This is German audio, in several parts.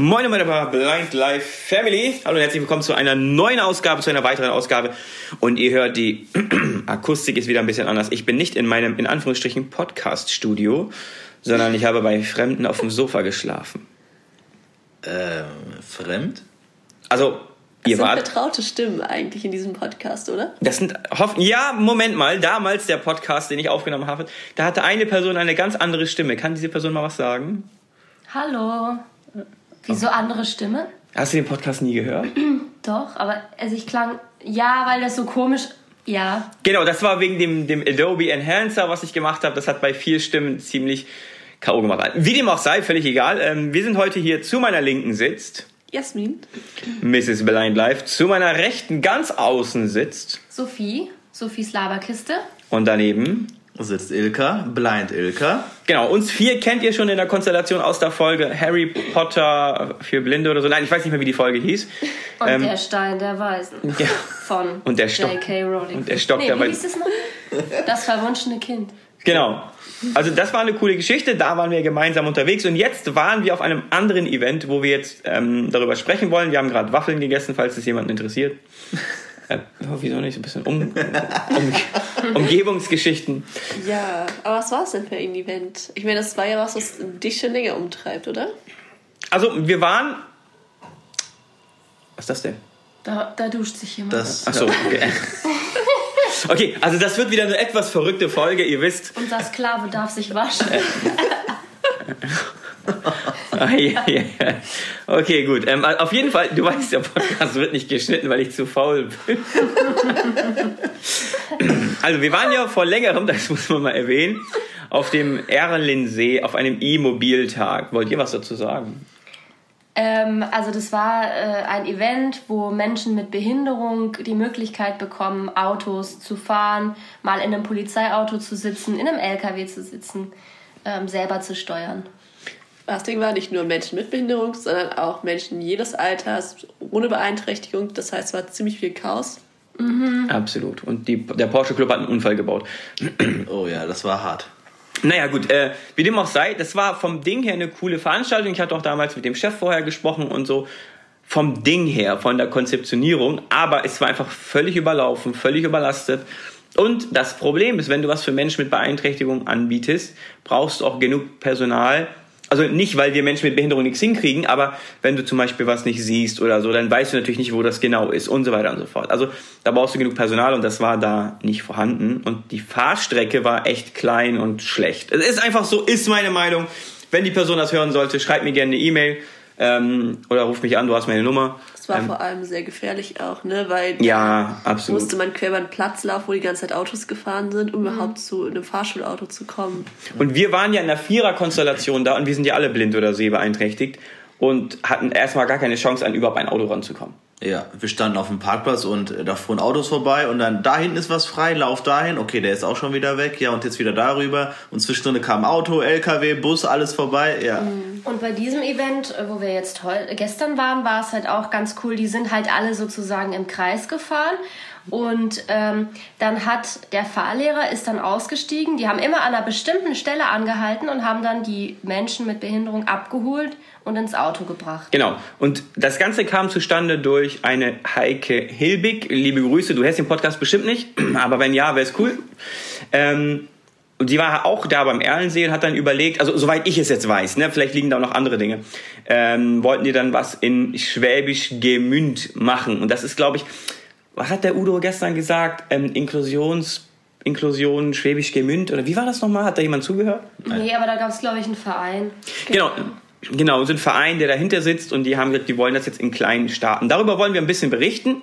Moin meine Blind Life Family. Hallo und herzlich willkommen zu einer neuen Ausgabe, zu einer weiteren Ausgabe. Und ihr hört, die Akustik ist wieder ein bisschen anders. Ich bin nicht in meinem, in Anführungsstrichen, Podcast-Studio, sondern ich habe bei Fremden auf dem Sofa geschlafen. Ähm, fremd? Also, das ihr sind wart. vertraute Stimmen eigentlich in diesem Podcast, oder? Das sind ja Moment mal. Damals der Podcast, den ich aufgenommen habe, da hatte eine Person eine ganz andere Stimme. Kann diese Person mal was sagen? Hallo. Wieso andere Stimme? Hast du den Podcast nie gehört? Doch, aber also ich klang ja, weil das so komisch. Ja. Genau, das war wegen dem, dem Adobe Enhancer, was ich gemacht habe. Das hat bei vier Stimmen ziemlich K.O. gemacht. Wie dem auch sei, völlig egal. Ähm, wir sind heute hier zu meiner Linken sitzt. Jasmin. Mrs. Blind Life. Zu meiner Rechten ganz außen sitzt. Sophie. Sophies Laberkiste. Und daneben sitzt Ilka, Blind Ilka. Genau, uns vier kennt ihr schon in der Konstellation aus der Folge Harry Potter für Blinde oder so. Nein, ich weiß nicht mehr, wie die Folge hieß. Und ähm, der Stein der Weisen. Ja. Von und der Stock, J.K. Rowling. Und der Stock nee, der Weisen. Wie hieß es noch? Das verwunschene Kind. Genau. Also das war eine coole Geschichte, da waren wir gemeinsam unterwegs und jetzt waren wir auf einem anderen Event, wo wir jetzt ähm, darüber sprechen wollen. Wir haben gerade Waffeln gegessen, falls es jemanden interessiert. Äh, wieso nicht? So ein bisschen um, um, Umgebungsgeschichten. Ja, aber was war es denn für ein Event? Ich meine, das war ja was, was dich schon länger umtreibt, oder? Also, wir waren. Was ist das denn? Da, da duscht sich jemand. Das, Ach so, okay. okay, also das wird wieder eine etwas verrückte Folge, ihr wisst. Unser Sklave darf sich waschen. ah, ja, ja. Okay, gut. Ähm, auf jeden Fall, du weißt, der Podcast wird nicht geschnitten, weil ich zu faul bin. also, wir waren ja vor längerem, das muss man mal erwähnen, auf dem Erlensee auf einem E-Mobiltag. Wollt ihr was dazu sagen? Ähm, also das war äh, ein Event, wo Menschen mit Behinderung die Möglichkeit bekommen, Autos zu fahren, mal in einem Polizeiauto zu sitzen, in einem LKW zu sitzen, ähm, selber zu steuern. Das Ding war nicht nur Menschen mit Behinderung, sondern auch Menschen jedes Alters, ohne Beeinträchtigung. Das heißt, es war ziemlich viel Chaos. Mhm. Absolut. Und die, der Porsche Club hat einen Unfall gebaut. Oh ja, das war hart. Naja, gut, äh, wie dem auch sei, das war vom Ding her eine coole Veranstaltung. Ich hatte auch damals mit dem Chef vorher gesprochen und so. Vom Ding her, von der Konzeptionierung. Aber es war einfach völlig überlaufen, völlig überlastet. Und das Problem ist, wenn du was für Menschen mit Beeinträchtigung anbietest, brauchst du auch genug Personal, also nicht, weil wir Menschen mit Behinderung nichts hinkriegen, aber wenn du zum Beispiel was nicht siehst oder so, dann weißt du natürlich nicht, wo das genau ist und so weiter und so fort. Also da brauchst du genug Personal und das war da nicht vorhanden. Und die Fahrstrecke war echt klein und schlecht. Es ist einfach so, ist meine Meinung. Wenn die Person das hören sollte, schreib mir gerne eine E-Mail ähm, oder ruf mich an, du hast meine Nummer. Das war ähm, vor allem sehr gefährlich auch, ne? Weil ja, absolut. musste man quer über den Platz laufen, wo die ganze Zeit Autos gefahren sind, um mhm. überhaupt zu einem Fahrschulauto zu kommen. Und wir waren ja in einer Vierer-Konstellation da und wir sind ja alle blind oder sehbeeinträchtigt und hatten erstmal gar keine Chance, an überhaupt ein Auto ranzukommen. Ja, wir standen auf dem Parkplatz und da fuhren Autos vorbei und dann da hinten ist was frei, lauf dahin, okay, der ist auch schon wieder weg, ja und jetzt wieder darüber und zwischendrin kam Auto, LKW, Bus, alles vorbei, ja. Mhm. Und bei diesem Event, äh, wo wir jetzt gestern waren, war es halt auch ganz cool, die sind halt alle sozusagen im Kreis gefahren und ähm, dann hat der Fahrlehrer ist dann ausgestiegen. Die haben immer an einer bestimmten Stelle angehalten und haben dann die Menschen mit Behinderung abgeholt und ins Auto gebracht. Genau. Und das Ganze kam zustande durch eine Heike Hilbig. Liebe Grüße. Du hörst den Podcast bestimmt nicht, aber wenn ja, wäre es cool. Ähm, und die war auch da beim Erlensee und hat dann überlegt, also soweit ich es jetzt weiß, ne, vielleicht liegen da auch noch andere Dinge, ähm, wollten die dann was in Schwäbisch Gemünd machen. Und das ist, glaube ich, was hat der Udo gestern gesagt? Ähm, Inklusions, Inklusion Schwäbisch Gemünd oder wie war das nochmal? Hat da jemand zugehört? Nee, aber da gab es, glaube ich, einen Verein. Genau. Genau, so ein Verein, der dahinter sitzt und die haben gesagt, die wollen das jetzt in kleinen Staaten. Darüber wollen wir ein bisschen berichten.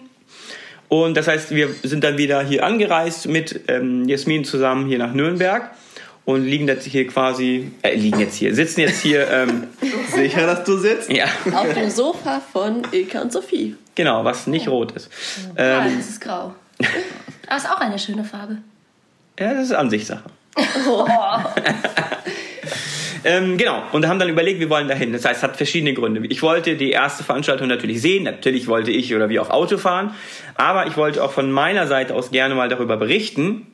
Und das heißt, wir sind dann wieder hier angereist mit ähm, Jasmin zusammen hier nach Nürnberg und liegen jetzt hier quasi, äh, liegen jetzt hier, sitzen jetzt hier. Ähm, Sicher, dass du sitzt? Ja. Auf dem Sofa von Ilka und Sophie. Genau, was nicht rot ist. Ähm, Nein, es ist grau. Aber ist auch eine schöne Farbe. Ja, das ist Ansichtssache. Oh. ähm, genau, und haben dann überlegt, wir wollen dahin. Das heißt, es hat verschiedene Gründe. Ich wollte die erste Veranstaltung natürlich sehen. Natürlich wollte ich oder wir auf Auto fahren. Aber ich wollte auch von meiner Seite aus gerne mal darüber berichten,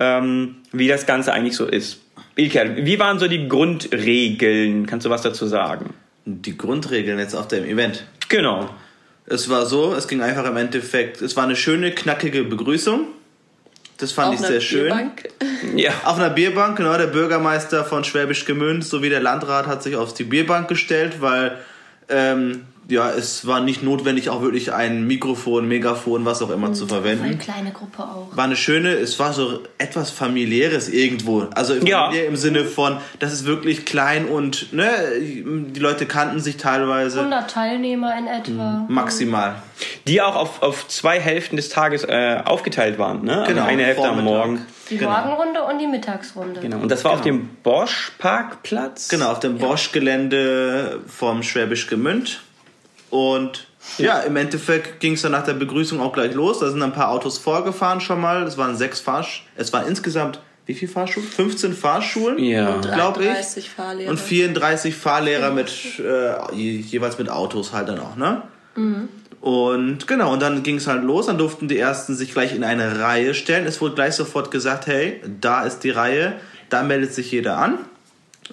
ähm, wie das Ganze eigentlich so ist. Ilker, wie waren so die Grundregeln? Kannst du was dazu sagen? die Grundregeln jetzt auf dem Event. Genau. Es war so, es ging einfach im Endeffekt, es war eine schöne, knackige Begrüßung. Das fand Auf ich einer sehr schön. Bierbank. Ja. Auf einer Bierbank, genau, der Bürgermeister von Schwäbisch Gmünd sowie der Landrat hat sich auf die Bierbank gestellt, weil ähm, ja, es war nicht notwendig, auch wirklich ein Mikrofon, Megafon, was auch immer zu Voll verwenden. kleine Gruppe auch. War eine schöne, es war so etwas familiäres irgendwo. Also Ja. familiär im Sinne von, das ist wirklich klein und ne, die Leute kannten sich teilweise 100 Teilnehmer in etwa. maximal. Die auch auf, auf zwei Hälften des Tages äh, aufgeteilt waren. Ne? Genau, also eine Hälfte am Vormittag. Morgen. Die Genau. Morgenrunde und die Mittagsrunde. Genau. Und das war auf dem Bosch-Parkplatz. Genau, auf dem Bosch-Gelände vom Schwäbisch Gemünd. Und ja, im Endeffekt ging es dann nach der Begrüßung auch gleich los. Da sind ein paar Autos vorgefahren schon mal. Es waren sechs Fahrsch... Es waren insgesamt, wie viele Fahrschulen? 15 Fahrschulen, Ja. glaube ich. 33 Fahrlehrer. Und 34 Fahrlehrer mit äh, je- jeweils mit Autos halt dann auch, ne? Und genau, und dann ging es halt los. Dann durften die ersten sich gleich in eine Reihe stellen. Es wurde gleich sofort gesagt, hey, da ist die Reihe, da meldet sich jeder an.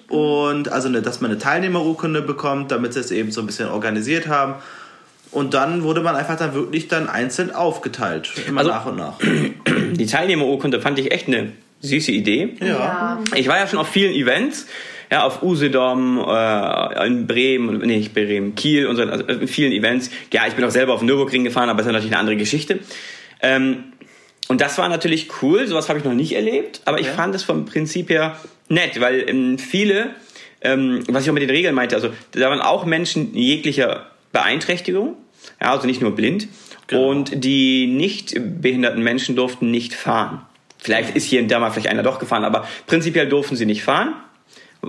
Und also, ne, dass man eine Teilnehmerurkunde bekommt, damit sie es eben so ein bisschen organisiert haben. Und dann wurde man einfach dann wirklich dann einzeln aufgeteilt, immer Also- nach und nach. Die Teilnehmerurkunde fand ich echt eine süße Idee. Ja. Ich war ja schon auf vielen Events, ja, auf Usedom, äh, in Bremen, nee, nicht Bremen, Kiel und so, also in vielen Events. Ja, ich bin auch selber auf Nürburgring gefahren, aber das ist natürlich eine andere Geschichte. Ähm, und das war natürlich cool, sowas habe ich noch nicht erlebt, aber ich fand es vom Prinzip her nett, weil ähm, viele, ähm, was ich auch mit den Regeln meinte, also da waren auch Menschen jeglicher Beeinträchtigung, ja, also nicht nur blind, Genau. und die nicht behinderten Menschen durften nicht fahren. Vielleicht ist hier und da mal vielleicht einer doch gefahren, aber prinzipiell durften sie nicht fahren,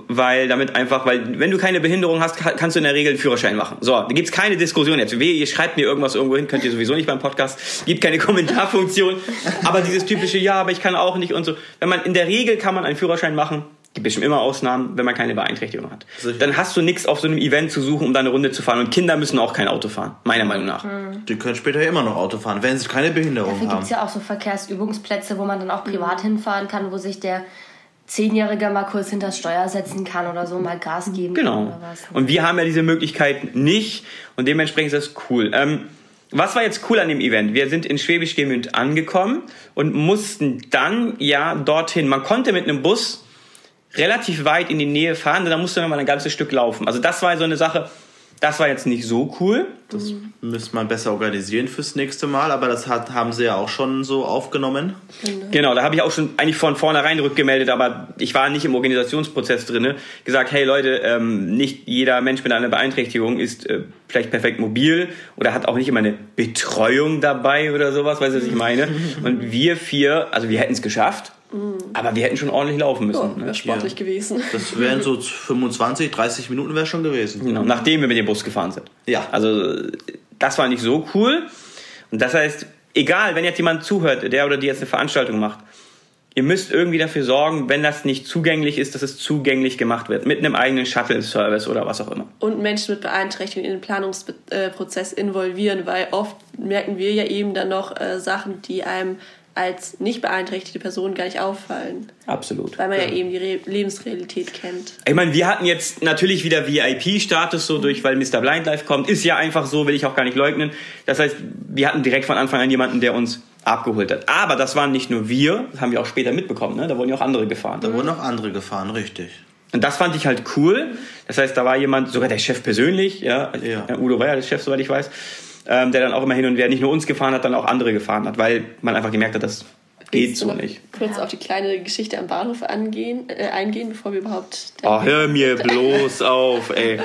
weil damit einfach, weil wenn du keine Behinderung hast, ka- kannst du in der Regel einen Führerschein machen. So, da gibt's keine Diskussion jetzt. Wehe, ihr schreibt mir irgendwas irgendwo hin, könnt ihr sowieso nicht beim Podcast. Gibt keine Kommentarfunktion. Aber dieses typische, ja, aber ich kann auch nicht und so. Wenn man in der Regel kann man einen Führerschein machen. Gibt bestimmt immer Ausnahmen, wenn man keine Beeinträchtigung hat. Sicher. Dann hast du nichts auf so einem Event zu suchen, um da eine Runde zu fahren. Und Kinder müssen auch kein Auto fahren, meiner Meinung nach. Die können später immer noch Auto fahren, wenn sie keine Behinderung Dafür gibt haben. es ja auch so Verkehrsübungsplätze, wo man dann auch privat hinfahren kann, wo sich der Zehnjährige mal kurz hinter das Steuer setzen kann oder so mal Gas geben kann Genau. oder was. Und wir haben ja diese Möglichkeit nicht und dementsprechend ist das cool. Ähm, was war jetzt cool an dem Event? Wir sind in Schwäbisch Gmünd angekommen und mussten dann ja dorthin. Man konnte mit einem Bus relativ weit in die Nähe fahren, dann musste man mal ein ganzes Stück laufen. Also das war so eine Sache, das war jetzt nicht so cool. Das müsste man besser organisieren fürs nächste Mal, aber das hat, haben sie ja auch schon so aufgenommen. Genau, da habe ich auch schon eigentlich von vornherein rückgemeldet, aber ich war nicht im Organisationsprozess drinne. Gesagt, hey Leute, ähm, nicht jeder Mensch mit einer Beeinträchtigung ist äh, vielleicht perfekt mobil oder hat auch nicht immer eine Betreuung dabei oder sowas, weißt du, was ich meine? Und wir vier, also wir hätten es geschafft, aber wir hätten schon ordentlich laufen müssen. Oh, ne? wäre sportlich gewesen. Das wären so 25, 30 Minuten wäre schon gewesen. Genau, nachdem wir mit dem Bus gefahren sind. Ja. Also das war nicht so cool. Und das heißt, egal, wenn jetzt jemand zuhört, der oder die jetzt eine Veranstaltung macht, ihr müsst irgendwie dafür sorgen, wenn das nicht zugänglich ist, dass es zugänglich gemacht wird. Mit einem eigenen Shuttle-Service oder was auch immer. Und Menschen mit Beeinträchtigung in den Planungsprozess involvieren, weil oft merken wir ja eben dann noch äh, Sachen, die einem als nicht beeinträchtigte Person gar nicht auffallen, Absolut. weil man ja, eben die Re Lebensrealität kennt. Ich meine, wir hatten jetzt natürlich wieder VIP-Status so durch, weil Mr. Blind Life kommt. Ist ja einfach so, will ich auch gar nicht leugnen. Das heißt, wir hatten direkt von Anfang an jemanden, der uns abgeholt hat. Aber das waren nicht nur wir, das haben wir auch später mitbekommen. Ne? Da wurden ja auch andere gefahren. Da wurden auch andere gefahren, richtig. Und das fand ich halt cool. Das heißt, da war jemand, sogar der Chef persönlich, ja, Ja. ja, Udo war ja der Chef, soweit ich weiß, ähm, der dann auch immer hin und her nicht nur uns gefahren hat, dann auch andere gefahren hat, weil man einfach gemerkt hat, das geht so nicht. Kurz auf die kleine Geschichte am Bahnhof angehen, äh, eingehen, bevor wir überhaupt. Oh, hör mir bloß auf, ey.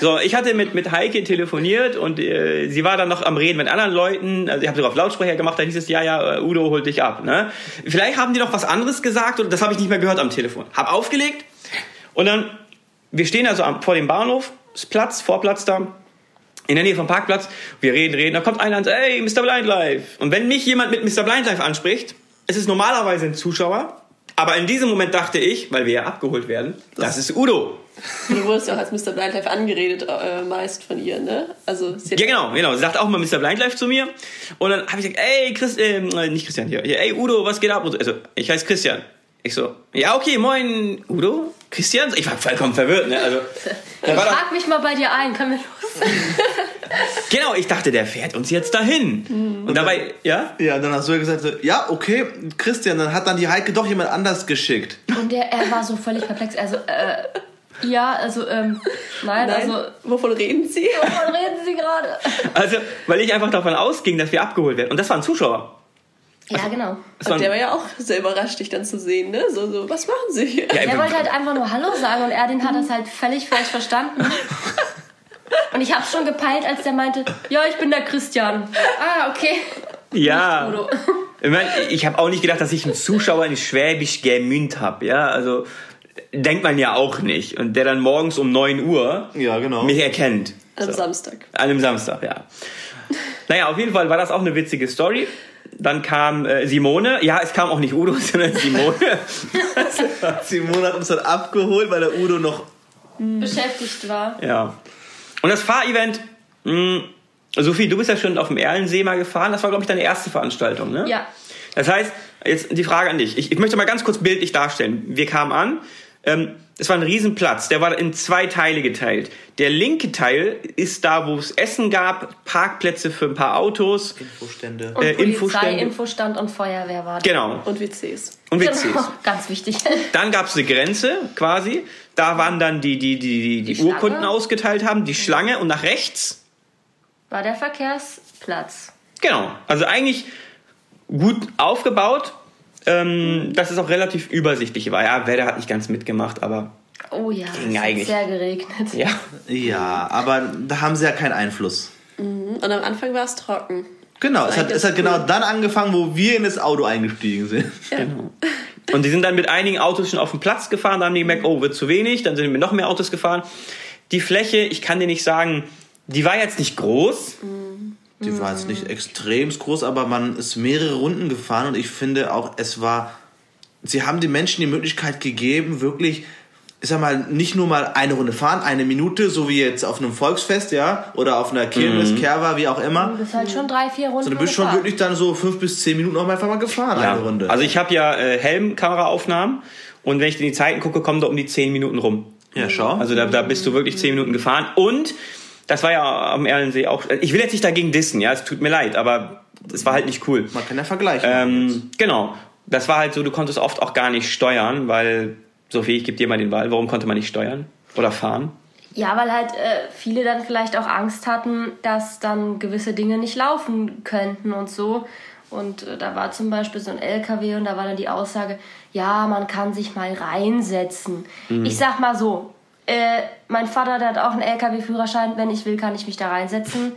So, ich hatte mit, mit Heike telefoniert und äh, sie war dann noch am Reden mit anderen Leuten. Also ich habe sogar auf Lautsprecher gemacht, da hieß es, ja, ja, äh, Udo holt dich ab. Ne? Vielleicht haben die noch was anderes gesagt und das habe ich nicht mehr gehört am Telefon. Hab aufgelegt und dann, wir stehen also am, vor dem Bahnhof, Platz, Vorplatz da, in der Nähe vom Parkplatz. Wir reden, reden, da kommt einer und sagt, ey, Mr. Blind Life. Und wenn mich jemand mit Mr. Blind Life anspricht, es ist normalerweise ein Zuschauer, aber in diesem Moment dachte ich, weil wir ja abgeholt werden, das ist Udo. Du wurdest ja auch als Mr. Blindlife angeredet, äh, meist von ihr, ne? Also, Ja, genau, genau. Sie sagt auch mal Mr. Blind Life zu mir. Und dann habe ich gesagt, ey, Chris, äh, nicht Christian hier, ey, Udo, was geht ab? Also, ich heiße Christian. Ich so, ja, okay, moin, Udo, Christian. Ich war vollkommen verwirrt, ne? Also, da war doch, Frag mich mal bei dir ein, können wir los? genau, ich dachte, der fährt uns jetzt dahin. Und dabei, ja? Ja, dann hast du ja gesagt, so, ja, okay, Christian, dann hat dann die Heike doch jemand anders geschickt. Und der, er war so völlig perplex. Also, äh, ja, also, ähm, nein, Nein, also, wovon reden Sie? wovon reden Sie gerade? Also, weil ich einfach davon ausging, dass wir abgeholt werden. Und das waren Zuschauer. Ja, genau. Das Und der war ja auch sehr überrascht, dich dann zu sehen, ne? So, so, was machen Sie hier? ja, Er wollte halt einfach nur Hallo sagen und Erdin hat das halt völlig falsch verstanden. Und ich hab's schon gepeilt, als der meinte, ja, ich bin der Christian. Ah, okay. ja. Ich, mein, ich habe auch nicht gedacht, dass ich einen Zuschauer in Schwäbisch Gemünd habe. Ja, also denkt man ja auch nicht. Und der dann morgens um 9 Uhr Ja, genau. mich erkennt. Am So. Samstag. An einem Samstag, ja. Naja, auf jeden Fall war das auch eine witzige Story. Dann kam äh, Simone. Ja, es kam auch nicht Udo, sondern Simone. Simone hat uns dann abgeholt, weil der Udo noch. Beschäftigt war. ja. Und das Fahrevent, mh, Sophie, du bist ja schon auf dem Erlensee mal gefahren. Das war, glaube ich, deine erste Veranstaltung, ne? Ja. Das heißt, jetzt die Frage an dich. Ich, ich möchte mal ganz kurz bildlich darstellen. Wir kamen an. Ähm, es war ein Riesenplatz, der war in zwei Teile geteilt. Der linke Teil ist da, wo es Essen gab, Parkplätze für ein paar Autos. Infostände. Und Äh, Polizei, Infostände. Infostand und Feuerwehr war da. Genau. Und WCs. Und WCs. Genau, ganz wichtig. Dann gab es eine Grenze quasi. Da waren dann die, die, die, die, die. Urkunden ausgeteilt haben, die Schlange und nach rechts. War der Verkehrsplatz. Genau. Also eigentlich gut aufgebaut. Ähm, dass es auch relativ übersichtlich war. Ja, Wetter hat nicht ganz mitgemacht, aber Oh ja, Ging es hat eigentlich. sehr geregnet. ja. Ja, aber da haben sie ja keinen Einfluss. Und am Anfang war es trocken. Genau, es hat, es hat cool. genau dann angefangen, wo wir in das Auto eingestiegen sind. Und die sind dann mit einigen Autos schon auf den Platz gefahren, da haben die gemerkt, oh, wird zu wenig, dann sind wir noch mehr Autos gefahren. Die Fläche, ich kann dir nicht sagen, die war jetzt nicht groß. Die war jetzt nicht extrem groß, aber man ist mehrere Runden gefahren und ich finde auch, es war. Sie haben den Menschen die Möglichkeit gegeben, wirklich, ich sag mal, nicht nur mal eine Runde fahren, eine Minute, so wie jetzt auf einem Volksfest, ja, oder auf einer Kirmes, Kerwa, wie auch immer. Du bist halt schon drei, vier Runden Du bist schon gefahren. wirklich dann so fünf bis zehn Minuten auch einfach mal gefahren, Ja. eine Runde. Also ich habe ja äh, Helmkameraaufnahmen und wenn ich in die Zeiten gucke, kommen da um die 10 Minuten rum. ja, schau. Also da, da bist du wirklich 10 Minuten gefahren. Und das war ja am Erlensee auch. Ich will jetzt nicht dagegen dissen, ja, es tut mir leid, aber es war halt nicht cool. man kann ja vergleichen. Ähm, genau. Das war halt so, du konntest oft auch gar nicht steuern, weil, Sophie, ich gebe dir mal den Ball, warum konnte man nicht steuern oder fahren? Ja, weil halt äh, viele dann vielleicht auch Angst hatten, dass dann gewisse Dinge nicht laufen könnten und so. Und äh, da war zum Beispiel so ein LKW und da war dann die Aussage, ja, man kann sich mal reinsetzen. Ich sag mal so, äh, mein Vater, der hat auch einen LKW-Führerschein, wenn ich will, kann ich mich da reinsetzen.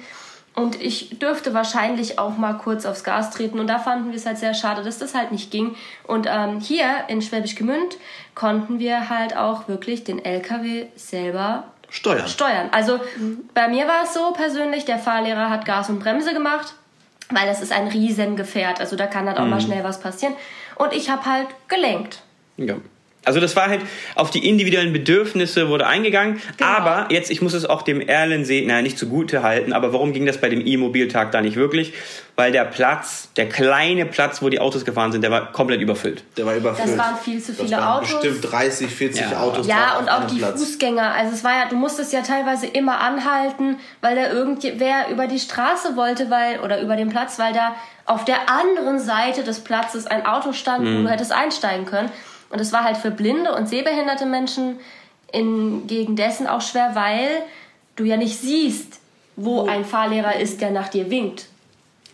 Und ich dürfte wahrscheinlich auch mal kurz aufs Gas treten. Und da fanden wir es halt sehr schade, dass das halt nicht ging. Und ähm, hier in Schwäbisch Gmünd konnten wir halt auch wirklich den LKW selber Steuern. steuern. Also bei mir war es so persönlich, der Fahrlehrer hat Gas und Bremse gemacht, weil das ist ein Riesengefährt. Also da kann halt auch mal schnell was passieren. Und ich habe halt gelenkt. Ja. Also das war halt auf die individuellen Bedürfnisse wurde eingegangen. Genau. Aber jetzt, ich muss es auch dem Erlensee, naja, nicht zugute halten, aber warum ging das bei dem E-Mobiltag da nicht wirklich? Weil der Platz, der kleine Platz, wo die Autos gefahren sind, der war komplett überfüllt. Der war überfüllt. Das waren viel zu Das viele waren Autos. Bestimmt 30, 40 Ja. Autos. Ja, und auch die Platz. Fußgänger. Also es war ja, du musstest ja teilweise immer anhalten, weil da irgendwer über die Straße wollte, weil, oder über den Platz, weil da auf der anderen Seite des Platzes ein Auto stand, Mhm. wo du hättest einsteigen können. Und es war halt für blinde und sehbehinderte Menschen in dessen auch schwer, weil du ja nicht siehst, wo ein Fahrlehrer ist, der nach dir winkt.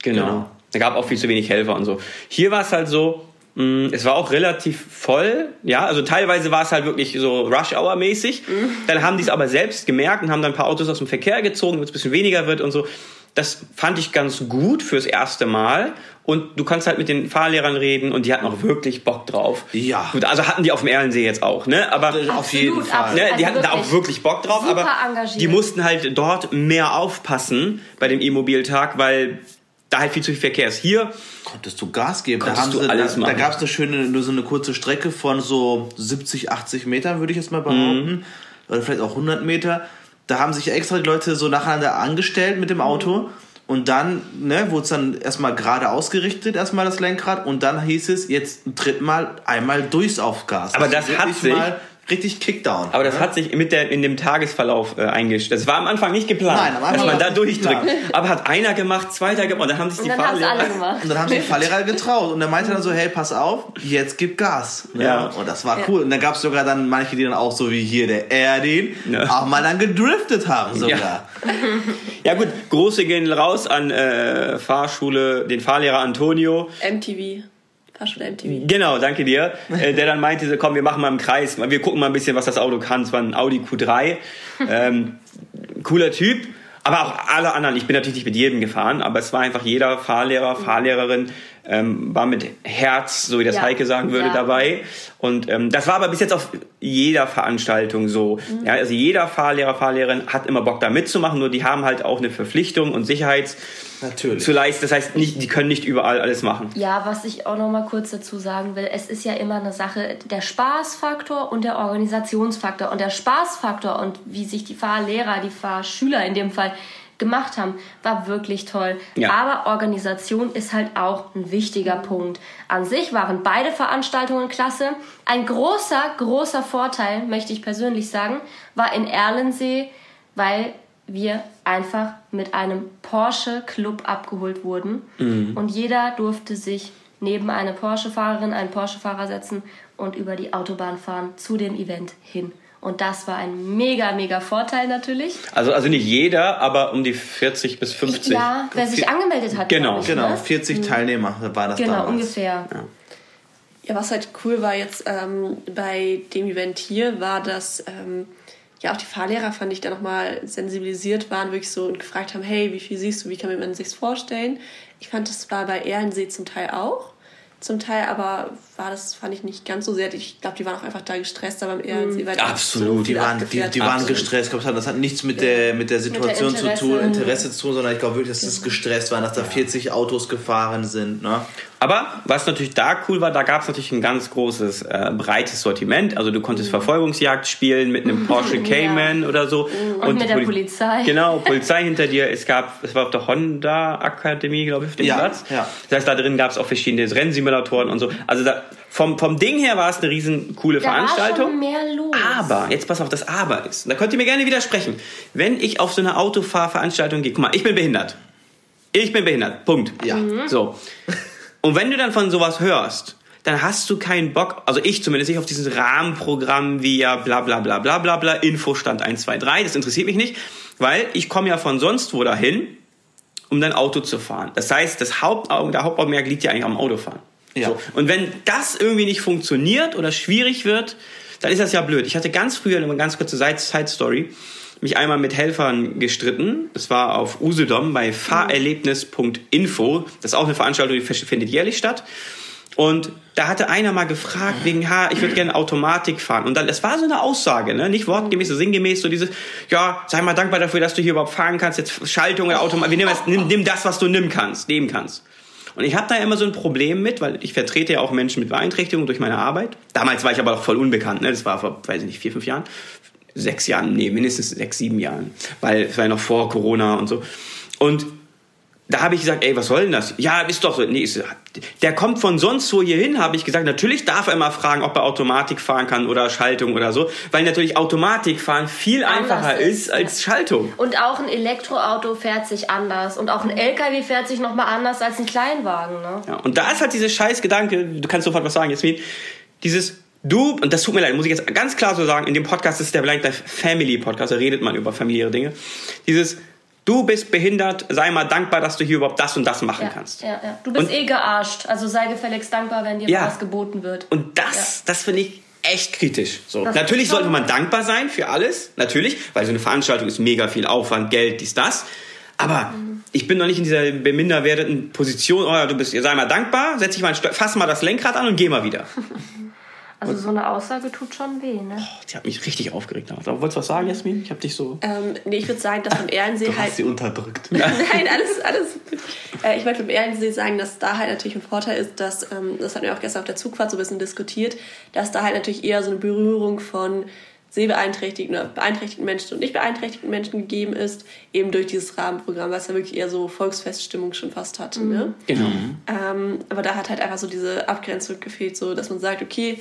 Genau. Genau. Da gab auch viel zu wenig Helfer und so. Hier war es halt so, mh, es war auch relativ voll, ja, also teilweise war es halt wirklich so Rush-Hour-mäßig. Dann haben die es aber selbst gemerkt und haben dann ein paar Autos aus dem Verkehr gezogen, damit es ein bisschen weniger wird und so. Das fand ich ganz gut fürs erste Mal. Und du kannst halt mit den Fahrlehrern reden und die hatten auch wirklich Bock drauf. Ja. Gut, also hatten die auf dem Erlensee jetzt auch, ne? Aber Auf jeden Fall. absolut. Ne, die Also hatten da auch wirklich wirklich Bock drauf, super aber engagiert. die mussten halt dort mehr aufpassen bei dem E-Mobiltag, weil da halt viel zu viel Verkehr ist. Hier, Konntest du Gas geben? Konntest da haben du sie, alles da, machen. da gab es eine schöne, nur so eine kurze Strecke von so 70, 80 Metern, würde ich jetzt mal behaupten. Mhm. Oder vielleicht auch 100 Meter. Da haben sich extra die Leute so nacheinander angestellt mit dem Auto. Und dann ne, wurde es dann erstmal gerade ausgerichtet, erstmal das Lenkrad. Und dann hieß es, jetzt tritt mal einmal durchs Aufgas. Aber das Also hat wirklich sich- mal richtig Kickdown. Aber das ne? hat sich mit der, in dem Tagesverlauf äh, eingeschaltet. Das war am Anfang nicht geplant, Nein, am Anfang dass man da es nicht durchdrückt. geplant. Aber hat einer gemacht, zweiter gemacht und dann haben sich Und die Fahrlehrer... alle gemacht. Und dann haben sich die Fahrlehrer getraut. Und er meinte dann so, hey, pass auf, jetzt gib Gas. Ne? Ja. Und das war cool. Und dann gab es sogar dann manche, die dann auch so wie hier der Erdin Ja. auch mal dann gedriftet haben sogar. Ja gut, große gehen raus an äh, Fahrschule, den Fahrlehrer Antonio. MTV. MTV. Genau, danke dir. Äh, der dann meinte, so, komm, wir machen mal im Kreis, wir gucken mal ein bisschen, was das Auto kann. Es war ein Audi Q3. Ähm, cooler Typ. Aber auch alle anderen, ich bin natürlich nicht mit jedem gefahren, aber es war einfach jeder Fahrlehrer, Fahrlehrerin ähm, war mit Herz, so wie das Ja. Heike sagen würde, Ja. dabei. Und ähm, das war aber bis jetzt auf jeder Veranstaltung so. Ja, also jeder Fahrlehrer, Fahrlehrerin hat immer Bock da mitzumachen, nur die haben halt auch eine Verpflichtung und Sicherheits Natürlich. zu leisten. Das heißt, nicht, die können nicht überall alles machen. Ja, was ich auch noch mal kurz dazu sagen will, es ist ja immer eine Sache der Spaßfaktor und der Organisationsfaktor. Und der Spaßfaktor und wie sich die Fahrlehrer, die Fahrschüler in dem Fall gemacht haben, war wirklich toll. Ja. Aber Organisation ist halt auch ein wichtiger Punkt. An sich waren beide Veranstaltungen klasse. Ein großer, großer Vorteil, möchte ich persönlich sagen, war in Erlensee, weil wir einfach mit einem Porsche Club abgeholt wurden und jeder durfte sich neben eine Porsche-Fahrerin, einen Porsche-Fahrer setzen und über die Autobahn fahren zu dem Event hin. Und das war ein mega, mega Vorteil natürlich. Also, also nicht jeder, aber um die 40 bis 50. Ja, wer sich angemeldet hat. Genau, ich, Genau, Ne? 40 Teilnehmer war das Genau, damals. ungefähr. Ja, was halt cool war jetzt ähm, bei dem Event hier, war, dass ähm, ja auch die Fahrlehrer, fand ich, da nochmal sensibilisiert waren, wirklich so und gefragt haben, hey, wie viel siehst du, wie kann man sich's vorstellen? Ich fand, das war bei Ehrensee zum Teil auch. Zum Teil aber war das, fand ich nicht ganz so sehr. Ich glaube, die waren auch einfach da gestresst, aber weil da Absolut, so Die waren, die, die waren gestresst. Ich glaube, das hat nichts mit der, mit der Situation zu Interesse. tun, Interesse zu tun, sondern ich glaube wirklich, dass es gestresst waren, dass da 40 Autos gefahren sind. Ne? Aber was natürlich da cool war, da gab es natürlich ein ganz großes, äh, breites Sortiment. Also du konntest Verfolgungsjagd spielen mit einem Porsche Cayman oder so. Und mit der Poli- Polizei. Genau, Polizei hinter dir. Es gab, es war auf der Honda Akademie, glaube ich, auf dem Ja, Platz. ja. Das heißt, da drin gab es auch verschiedene Rennsimulatoren und so. Also da, vom, vom Ding her war es eine riesen coole Da war Veranstaltung. schon mehr los. Aber, jetzt pass auf, das Aber ist. Da könnt ihr mir gerne widersprechen. Wenn ich auf so eine Autofahrveranstaltung gehe, guck mal, ich bin behindert. Ich bin behindert. Punkt. Ja. Mhm. So. Und wenn du dann von sowas hörst, dann hast du keinen Bock, also ich zumindest nicht auf dieses Rahmenprogramm wie ja bla bla bla bla bla bla, Infostand 1, 2, 3, das interessiert mich nicht, weil ich komme ja von sonst wo dahin, um dein Auto zu fahren. Das heißt, das Hauptaugen, der Hauptaugenmerk liegt ja eigentlich am Autofahren. Ja. So. Und wenn das irgendwie nicht funktioniert oder schwierig wird, dann ist das ja blöd. Ich hatte ganz früher, eine ganz kurze Side- Side-Story, mich einmal mit Helfern gestritten. Das war auf Usedom bei fahrerlebnis.info. Das ist auch eine Veranstaltung, die findet jährlich statt. Und da hatte einer mal gefragt, wegen, ha, ich würde gerne Automatik fahren. Und dann, es war so eine Aussage, ne? nicht wortgemäß, so sinngemäß, so dieses, ja, sei mal dankbar dafür, dass du hier überhaupt fahren kannst, jetzt Schaltung Automatik, wir nehmen das, nimm, nimm das, was du nehmen kannst, nehmen kannst. Und ich habe da immer so ein Problem mit, weil ich vertrete ja auch Menschen mit Beeinträchtigung durch meine Arbeit. Damals war ich aber auch voll unbekannt, ne? das war vor, weiß ich nicht, vier, fünf Jahren, sechs Jahren, nee, mindestens sechs, sieben Jahren, weil es war ja noch vor Corona und so. Und da habe ich gesagt, ey, was soll denn das? Ja, ist doch so. Nee, der kommt von sonst wo hier hin, habe ich gesagt. Natürlich darf er mal fragen, ob er Automatik fahren kann oder Schaltung oder so, weil natürlich Automatik fahren viel einfacher ist, ist als Schaltung. Und auch ein Elektroauto fährt sich anders. Und auch ein LKW fährt sich nochmal anders als ein Kleinwagen. Ne? Ja, und da ist halt dieses scheiß Gedanke, du kannst sofort was sagen, Jasmin, dieses du, und das tut mir leid, muss ich jetzt ganz klar so sagen, in dem Podcast ist der Blind Life Family Podcast, da redet man über familiäre Dinge. Dieses Du bist behindert, sei mal dankbar, dass du hier überhaupt das und das machen Ja, kannst. ja, ja. Du bist Und- eh gearscht. Also sei gefälligst dankbar, wenn dir Ja. was geboten wird. Und das, das finde ich echt kritisch. So. Das Natürlich sollte man dankbar sein für alles, natürlich, weil so eine Veranstaltung ist mega viel Aufwand, Geld, dies, das. Aber ich bin noch nicht in dieser beminderwerteten Position, oh du bist, sei mal dankbar, setz dich mal, fass mal das Lenkrad an und geh mal wieder. Also so eine Aussage tut schon weh, ne? Die hat mich richtig aufgeregt. Aber wolltest du was sagen, Jasmin? Ich habe dich so... Ähm, nee, ich würde sagen, dass beim Ehrensee Du halt. hast sie unterdrückt. Nein, alles, alles. gut. Äh, ich wollte beim Ehrensee sagen, dass da halt natürlich ein Vorteil ist, dass, ähm, das hatten wir auch gestern auf der Zugfahrt so ein bisschen diskutiert, dass da halt natürlich eher so eine Berührung von sehbeeinträchtigten oder beeinträchtigten Menschen und nicht beeinträchtigten Menschen gegeben ist, eben durch dieses Rahmenprogramm, was ja wirklich eher so Volksfeststimmung schon fast hatte. Ne? Genau. Ähm, aber da hat halt einfach so diese Abgrenzung gefehlt, so dass man sagt, okay,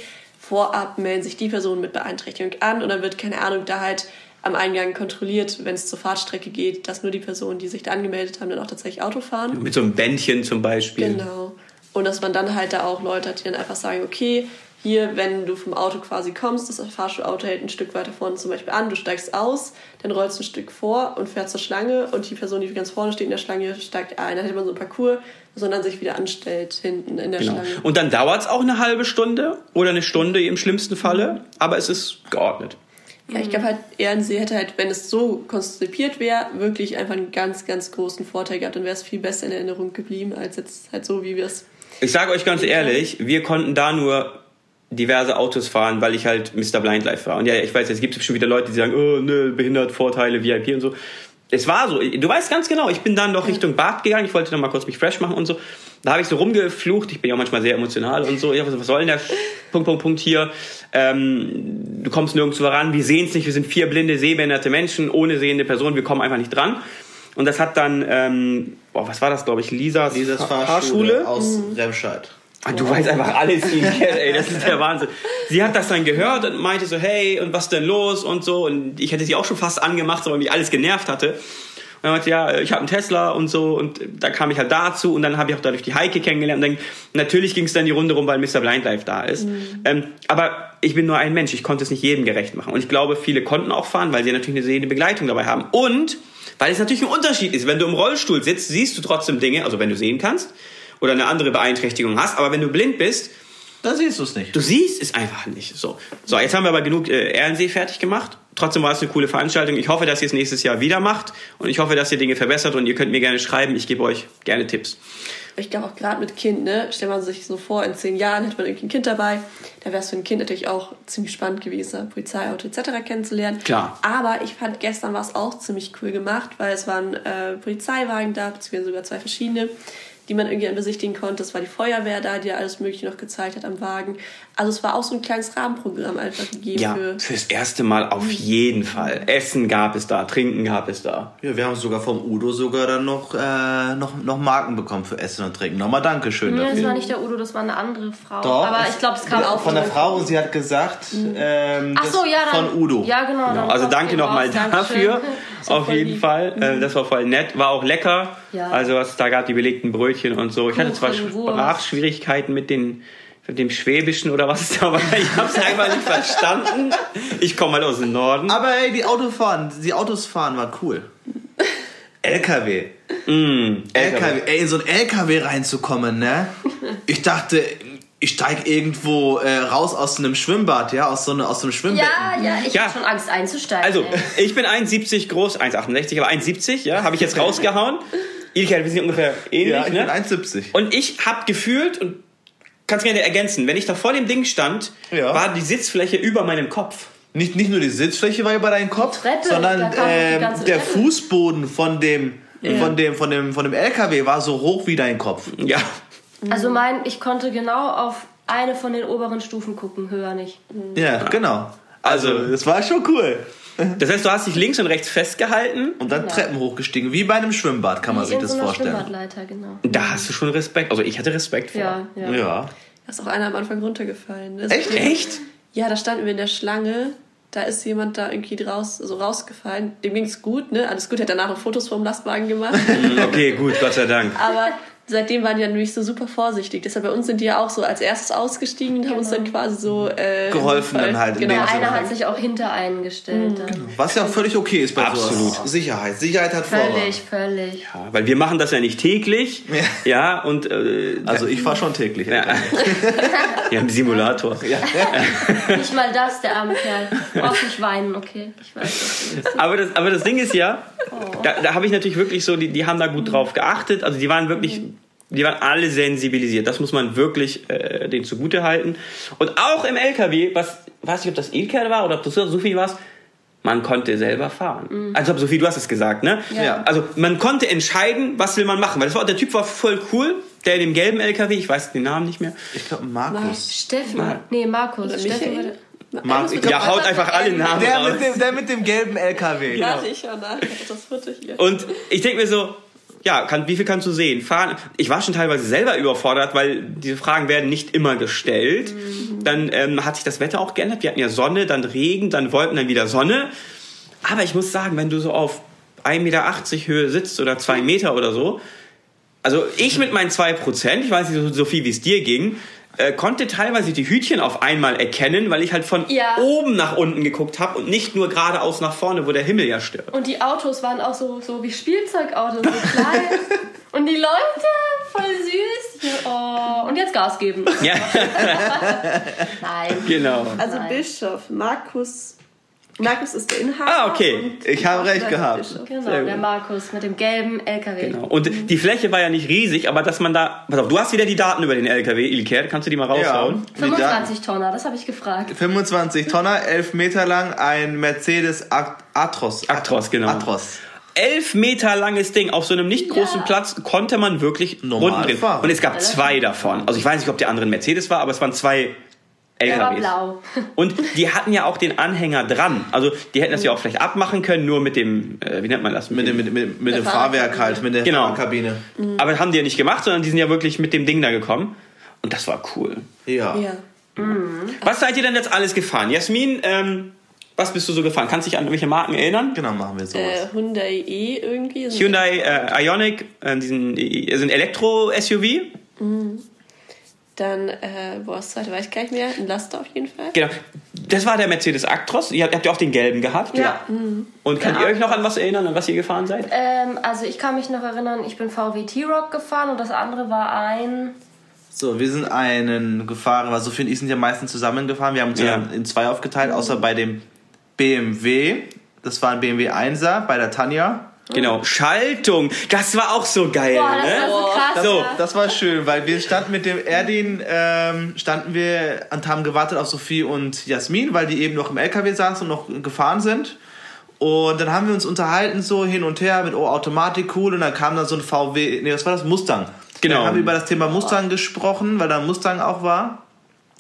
vorab melden sich die Personen mit Beeinträchtigung an und dann wird, keine Ahnung, da halt am Eingang kontrolliert, wenn es zur Fahrtstrecke geht, dass nur die Personen, die sich da angemeldet haben, dann auch tatsächlich Auto fahren. Mit so einem Bändchen zum Beispiel. Genau. Und dass man dann halt da auch Leute hat, die dann einfach sagen, okay, hier, wenn du vom Auto quasi kommst, das Fahrschulauto hält ein Stück weiter vorne zum Beispiel an, du steigst aus, dann rollst du ein Stück vor und fährst zur Schlange und die Person, die ganz vorne steht in der Schlange, steigt ein. Dann hätte man so einen Parcours, sondern sich wieder anstellt hinten in der Genau. Schlange. Und dann dauert es auch eine halbe Stunde oder eine Stunde im schlimmsten Falle, aber es ist geordnet. Ja, ich glaube halt, ERNC hätte halt, wenn es so konzipiert wäre, wirklich einfach einen ganz, ganz großen Vorteil gehabt. Dann wäre es viel besser in Erinnerung geblieben, als jetzt halt so, wie wir es. Ich sage euch ganz ehrlich, wir konnten da nur diverse Autos fahren, weil ich halt Mr. Blind Life war. Und ja, ich weiß, es gibt bestimmt wieder Leute, die sagen, oh, ne, behindert, Vorteile, VIP und so. Es war so, du weißt ganz genau, ich bin dann noch Richtung Bad gegangen, ich wollte noch mal kurz mich fresh machen und so. Da habe ich so rumgeflucht, ich bin ja auch manchmal sehr emotional und so. Ja, was, was soll denn der Punkt, Punkt, Punkt hier? Ähm, du kommst nirgendwo ran, wir sehen es nicht, wir sind vier blinde, sehbehinderte Menschen, ohne sehende Personen, wir kommen einfach nicht dran. Und das hat dann, ähm, boah, was war das, glaube ich, Lisas, Dieses Fa- Fahrschule aus Remscheid. Ah, Du weißt einfach alles, die kennt, ey, das ist der Wahnsinn. Sie hat das dann gehört und meinte so, hey, und was denn los und so. Und ich hätte sie auch schon fast angemacht, so, weil mich alles genervt hatte. Und dann meinte, ja, ich habe einen Tesla und so. Und da kam ich halt dazu und dann habe ich auch dadurch die Heike kennengelernt. Und dann, natürlich ging es dann die Runde rum, weil Mr. Blind Life da ist. Ähm, aber ich bin nur ein Mensch, ich konnte es nicht jedem gerecht machen. Und ich glaube, viele konnten auch fahren, weil sie natürlich eine sehende Begleitung dabei haben. Und weil es natürlich ein Unterschied ist. Wenn du im Rollstuhl sitzt, siehst du trotzdem Dinge, also wenn du sehen kannst oder eine andere Beeinträchtigung hast. Aber wenn du blind bist, Da siehst du es nicht. du siehst es einfach nicht. So, so jetzt haben wir aber genug äh, Ehrensee fertig gemacht. Trotzdem war es eine coole Veranstaltung. Ich hoffe, dass ihr es nächstes Jahr wieder macht und ich hoffe, dass ihr Dinge verbessert und ihr könnt mir gerne schreiben. Ich gebe euch gerne Tipps. Ich glaube auch gerade mit Kind, ne? Stellt man sich so vor, in zehn Jahren hätte man irgendwie ein Kind dabei. Da wäre es für ein Kind natürlich auch ziemlich spannend gewesen, Polizeiauto etc. kennenzulernen. Klar. Aber ich fand gestern war es auch ziemlich cool gemacht, weil es waren äh, Polizeiwagen da, beziehungsweise sogar zwei verschiedene, die man irgendwie besichtigen konnte. Es war die Feuerwehr da, die ja alles Mögliche noch gezeigt hat am Wagen. Also es war auch so ein kleines Rahmenprogramm einfach gegeben Ja, für. fürs erste Mal auf jeden Fall. Essen gab es da, Trinken gab es da. Ja, wir haben sogar vom Udo sogar dann noch, äh, noch, noch Marken bekommen für Essen und Trinken. Nochmal Dankeschön Nee, das dafür. war nicht der Udo, das war eine andere Frau. Doch, Aber ich glaube, es kam auch Von der Frau und sie hat gesagt, ähm, Ach das so, ja, dann, von Udo. Ja, genau. dann Also danke nochmal dafür. Auf jeden lieb. Fall. Äh, das war voll nett. War auch lecker. Ja. Also es da gab die belegten Brötchen und so. Ich hatte zwar Kuchen. Sprachschwierigkeiten mit den mit dem Schwäbischen oder was es da war. Ich habe es einfach nicht verstanden. Ich komme mal aus dem Norden. Aber ey, die Autofahren, die Autos fahren war cool. LKW. Mm, LKW. Ey, in so ein LKW reinzukommen, ne? Ich dachte, ich steig irgendwo äh, raus aus einem Schwimmbad, ja, aus so, ne, aus so einem Schwimmbecken. Ja, ja, ich Ja. hab schon Angst einzusteigen. Also, ey. ich bin 1,70 groß, 1,68, aber 1,70, ja, habe ich jetzt rausgehauen. Ilke, wir sind ungefähr ähnlich, Ja, ich bin ne? 1,70. Und ich habe gefühlt, und kannst gerne ergänzen, wenn ich da vor dem Ding stand, Ja. war die Sitzfläche über meinem Kopf. Nicht, nicht nur die Sitzfläche war über deinen Kopf, Treppe, sondern ganze der Treppe. Fußboden von dem, von, dem, von, dem, von dem LKW war so hoch wie dein Kopf. Ja. also mein, ich konnte genau auf eine von den oberen Stufen gucken, höher nicht. Ja, genau. Also, Also- das war schon cool. Das heißt, du hast dich links und rechts festgehalten. Und dann Treppen hochgestiegen, wie bei einem Schwimmbad, kann man Wie sich das so vorstellen. Schwimmbadleiter, genau. Da hast du schon Respekt. Also ich hatte Respekt vor. Ja, ja. Ja. Da ist auch einer am Anfang runtergefallen. ne? Echt? Echt? Ja, da standen wir in der Schlange. Da ist jemand da irgendwie raus, so rausgefallen. Dem ging's gut, ne? Alles gut, hat danach noch Fotos vom Lastwagen gemacht. Okay, gut, Gott sei Dank. Aber seitdem waren die dann nämlich so super vorsichtig. Deshalb bei uns sind die ja auch so als erstes ausgestiegen und haben uns dann quasi so äh, Geholfen dann halt in Genau. dem Einer Sinne. hat sich auch hinter einen gestellt. dann. Was ja völlig okay ist bei Absolut. sowas. Sicherheit. Sicherheit hat Vorrang. Völlig, völlig. Ja, weil wir machen das ja nicht täglich. Ja. Ja, und äh, Also ich fahre schon täglich. ja, ja, im Simulator. Nicht mal das, der arme Kerl. Brauchst nicht weinen, okay? Ich weiß das. Aber das, aber das Ding ist ja, da, da habe ich natürlich wirklich so, die, die haben da gut drauf geachtet. Also die waren wirklich, die waren alle sensibilisiert. Das muss man wirklich äh, denen zugute halten. Und auch im LKW, was, weiß nicht, ob das Ilker war oder ob das Sophie war, man konnte selber fahren. Also Sophie, du hast es gesagt, ne? Ja. Also man konnte entscheiden, was will man machen. Weil das war, der Typ war voll cool, der in dem gelben LKW, ich weiß den Namen nicht mehr. Ich glaube Markus. Steffen. Nee, Markus. Oder Steffen Michael? Marc, ich Ja, haut einfach alle Namen Der raus. mit, dem, der mit dem gelben LKW. Ich schau nach. Ich hab das Foto hier. Und ich denke mir so, ja, kann, wie viel kannst du sehen? Fahren. Ich war schon teilweise selber überfordert, weil diese Fragen werden nicht immer gestellt. Dann ähm, hat sich das Wetter auch geändert. Wir hatten ja Sonne, dann Regen, dann Wolken, dann wieder Sonne. Aber ich muss sagen, wenn du so auf 1,80 Meter Höhe sitzt oder 2 Meter oder so, also ich mit meinen 2%, ich weiß nicht so, so viel, wie es dir ging, äh, konnte teilweise die Hütchen auf einmal erkennen, weil ich halt von Ja. oben nach unten geguckt habe und nicht nur geradeaus nach vorne, wo der Himmel ja stirbt. Und die Autos waren auch so, so wie Spielzeugautos, so klein. Und die Leute, voll süß. Ja, Oh. Und jetzt Gas geben. Ja, Nein. genau. Also Nein. Bischof, Markus. Markus ist der Inhaber. Ah, okay. Ich habe recht gehabt. Genau, der Markus mit dem gelben LKW. Genau. Und die Fläche war ja nicht riesig, aber dass man da. Pass auf, du hast wieder die Daten über den LKW, Ilker, kannst du die mal raushauen? Daten- 25 Tonner, das habe ich gefragt. 25 Tonner, 11 Meter lang, ein Mercedes Atros. Actros, genau. Atros. Elf Meter langes Ding auf so einem nicht großen Ja. Platz konnte man wirklich Normal Runden drehen. fahren. Und es gab Ja, zwei davon. Also ich weiß nicht, ob der andere ein Mercedes war, aber es waren zwei LKWs. blau. Und die hatten ja auch den Anhänger dran. Also die hätten das ja auch vielleicht abmachen können, nur mit dem, äh, wie nennt man das? Mit dem, mit, mit, mit dem Fahrwerk halt, mit der Genau. Fahrerkabine. Aber das haben die ja nicht gemacht, sondern die sind ja wirklich mit dem Ding da gekommen. Und das war cool. Ja. Ja. Was seid ihr denn jetzt alles gefahren? Jasmin, ähm, was bist du so gefahren? Kannst du dich an irgendwelche Marken erinnern? Genau, machen wir sowas. Äh, Hyundai E irgendwie. Hyundai äh, Ioniq, äh, diesen, äh, sind Elektro-SUV. Dann, äh, boah, das zweite weiß ich gar nicht mehr. Ein Laster auf jeden Fall. Genau. Das war der Mercedes Actros. Ihr habt, habt ihr auch den gelben gehabt? Ja. Und könnt ihr euch noch an was erinnern, an was ihr gefahren seid? Ähm, also ich kann mich noch erinnern, ich bin VW T-Rock gefahren und das andere war ein... So, wir sind einen gefahren, weil Sophie und ich sind ja meistens zusammengefahren. Wir haben uns ja. Ja. in zwei aufgeteilt, außer bei dem BMW. Das war ein BMW 1er bei der Tanja. Genau. Schaltung. Das war auch so geil, Boah, das war ne? so krass. So, ja. Das war schön, weil wir standen mit dem Erdin, ähm, standen wir und haben gewartet auf Sophie und Jasmin, weil die eben noch im LKW saßen und noch gefahren sind. Und dann haben wir uns unterhalten so hin und her mit oh Automatik cool und dann kam dann so ein VW, nee, was war das Mustang. Genau. Dann haben wir über das Thema Mustang gesprochen, weil da ein Mustang auch war.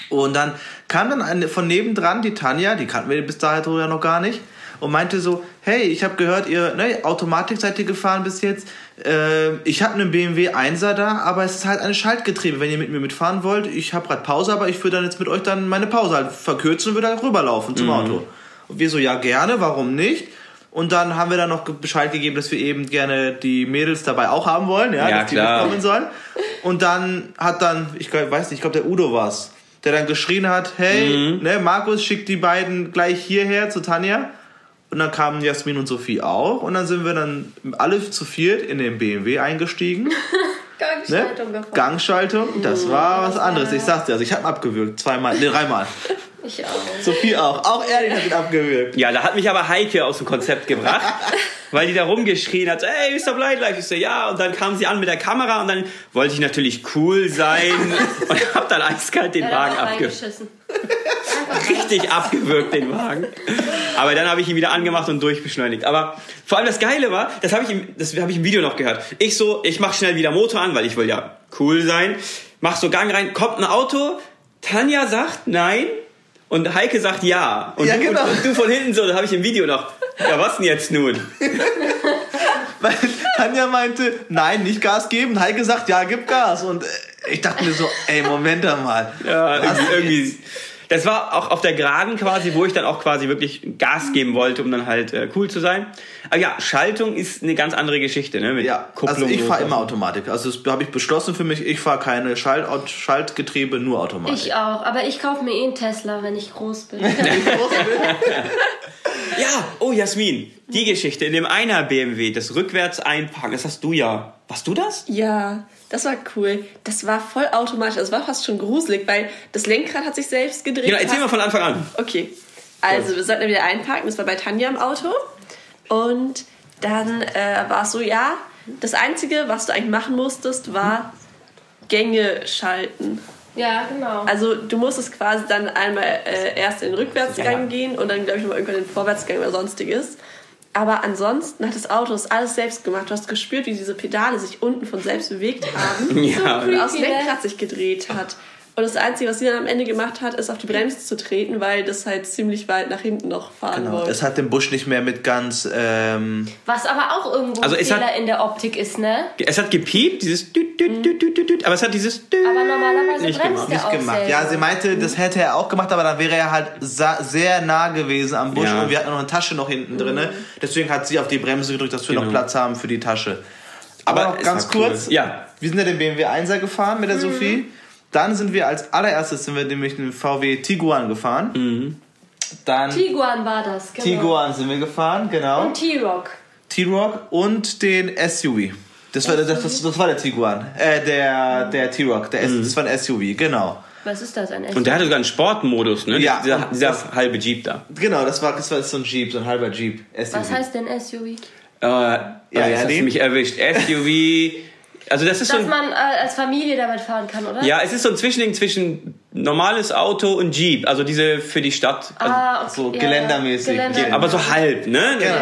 Und dann kam dann eine, von nebendran die Tanja, die kannten wir bis dahin ja noch gar nicht, und meinte so, hey, ich habe gehört, ihr ne, Automatik seid ihr gefahren bis jetzt. Äh, ich habe einen BMW 1er da, aber es ist halt ein Schaltgetriebe, wenn ihr mit mir mitfahren wollt. Ich habe gerade Pause, aber ich würde dann jetzt mit euch dann meine Pause halt verkürzen und würde halt rüberlaufen zum Auto. Und wir so, ja gerne, warum nicht? Und dann haben wir dann noch Bescheid gegeben, dass wir eben gerne die Mädels dabei auch haben wollen, ja, Ja, dass die klar. mitkommen sollen. Und dann hat dann, ich glaub- weiß nicht, ich glaube der Udo war's, der dann geschrien hat, hey, ne, Markus schickt die beiden gleich hierher zu Tanja. Und dann kamen Jasmin und Sophie auch. Und dann sind wir dann alle zu viert in den BMW eingestiegen. Ne? Gangschaltung gefahren. Gangschaltung, das war was anderes. Ich sag's dir, also ich habe abgewürgt. Zweimal, ne, dreimal. Ich auch. Sophie auch. Auch Erdin hat ihn abgewürgt. Ja, da hat mich aber Heike aus dem Konzept gebracht, weil die da rumgeschrien hat, ey, Mr. Blindlife. Ich so, ja, und dann kam sie an mit der Kamera und dann wollte ich natürlich cool sein und hab dann eiskalt den Ja, Wagen da Richtig abgewürgt, den Wagen. Aber dann habe ich ihn wieder angemacht und durchbeschleunigt. Aber vor allem das Geile war, das habe ich, im- das habe ich im Video noch gehört. Ich so, ich mache schnell wieder Motor an, weil ich will ja cool sein. Mach so Gang rein, kommt ein Auto, Tanja sagt nein und Heike sagt ja. Und, Ja, du, genau. und, du von hinten so, das habe ich im Video noch. Ja, was denn jetzt nun? Weil Tanja meinte, nein, nicht Gas geben. Heike sagt, ja, gib Gas. Und äh, ich dachte mir so, ey, Moment mal. Ja, irgendwie. Das war auch auf der Geraden quasi, wo ich dann auch quasi wirklich Gas geben wollte, um dann halt äh, cool zu sein. Aber ja, Schaltung ist eine ganz andere Geschichte, ne? Mit Ja, Kupplung also ich fahre immer Automatik. Also das habe ich beschlossen für mich. Ich fahre keine Schalt Schaltgetriebe, nur Automatik. Ich auch, aber ich kaufe mir eh einen Tesla, wenn ich groß bin. Ja, oh Jasmin, die Geschichte in dem einer BMW, das rückwärts einparken, das hast du ja. Warst du das? Ja, das war cool. Das war voll automatisch. Das war fast schon gruselig, weil das Lenkrad hat sich selbst gedreht. Genau, erzähl mal von Anfang an. Okay. Also, wir sollten ja wieder einparken. Das war bei Tanja im Auto. Und dann äh, war es so, ja, das Einzige, was du eigentlich machen musstest, war Gänge schalten. ja, genau. Also du musstest quasi dann einmal äh, erst in den Rückwärtsgang Ja, ja. gehen und dann, glaube ich, nochmal irgendwann in den Vorwärtsgang oder sonstiges. Aber ansonsten hat das Auto das alles selbst gemacht. Du hast gespürt, wie diese Pedale sich unten von selbst bewegt haben. Ja, und aus creepy, ne? Lenkrad sich gedreht hat. Und das Einzige, was sie dann am Ende gemacht hat, ist auf die Bremse zu treten, weil das halt ziemlich weit nach hinten noch fahren Genau. wollte. Es hat den Busch nicht mehr mit ganz. Ähm, Was aber auch irgendwo Also ein es Fehler hat- in der Optik ist, ne? Es hat gepiept, dieses düt, düt, düt, düt, düt, düt, aber es hat dieses düt Aber normalerweise nicht bremst gemacht. nicht gemacht. selber. Ja, sie meinte, das hätte er auch gemacht, aber dann wäre er halt sehr nah gewesen am Busch Ja. und wir hatten noch eine Tasche noch hinten drin. Deswegen hat sie auf die Bremse gedrückt, dass wir Genau. noch Platz haben für die Tasche. Aber, Aber ganz war cool. kurz, Ja. wir sind ja den BMW 1er gefahren mit der Sophie. Dann sind wir als allererstes sind wir nämlich den VW Tiguan gefahren. Dann Tiguan war das, genau. Tiguan sind wir gefahren, genau. Und T-Rock. T-Rock und den SUV. Das war, das, das, das war der Tiguan. Äh, der, der T-Rock. Der S- Das war ein SUV, genau. Was ist das, ein Und der hatte sogar einen Sportmodus, ne? Ja, Dieser, dieser das- halbe Jeep da. Genau, das war, das war so ein Jeep, so ein halber Jeep. SUV. Was heißt denn SUV? Äh, ja, ja, hast du mich erwischt. SUV. Also das ist so Dass ein, man äh, als Familie damit fahren kann, oder? ja, es ist so ein Zwischending zwischen normales Auto und Jeep. Also diese für die Stadt. Also, Ah, okay. so ja, geländermäßig. Geländermäßig. aber so halb, ne? Genau.